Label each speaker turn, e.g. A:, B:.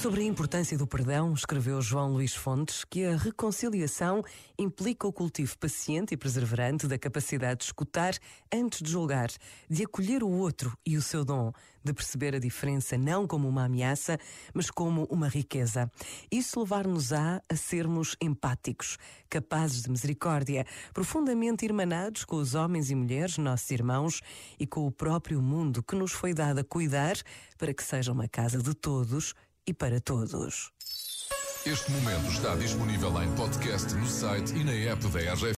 A: Sobre a importância do perdão, escreveu João Luís Fontes que a reconciliação implica o cultivo paciente e perseverante da capacidade de escutar antes de julgar, de acolher o outro e o seu dom, de perceber a diferença não como uma ameaça, mas como uma riqueza. Isso levar-nos-á a sermos empáticos, capazes de misericórdia, profundamente irmanados com os homens e mulheres, nossos irmãos, e com o próprio mundo que nos foi dado a cuidar para que seja uma casa de todos e para todos.
B: Este momento está disponível em podcast no site e na app da RGF.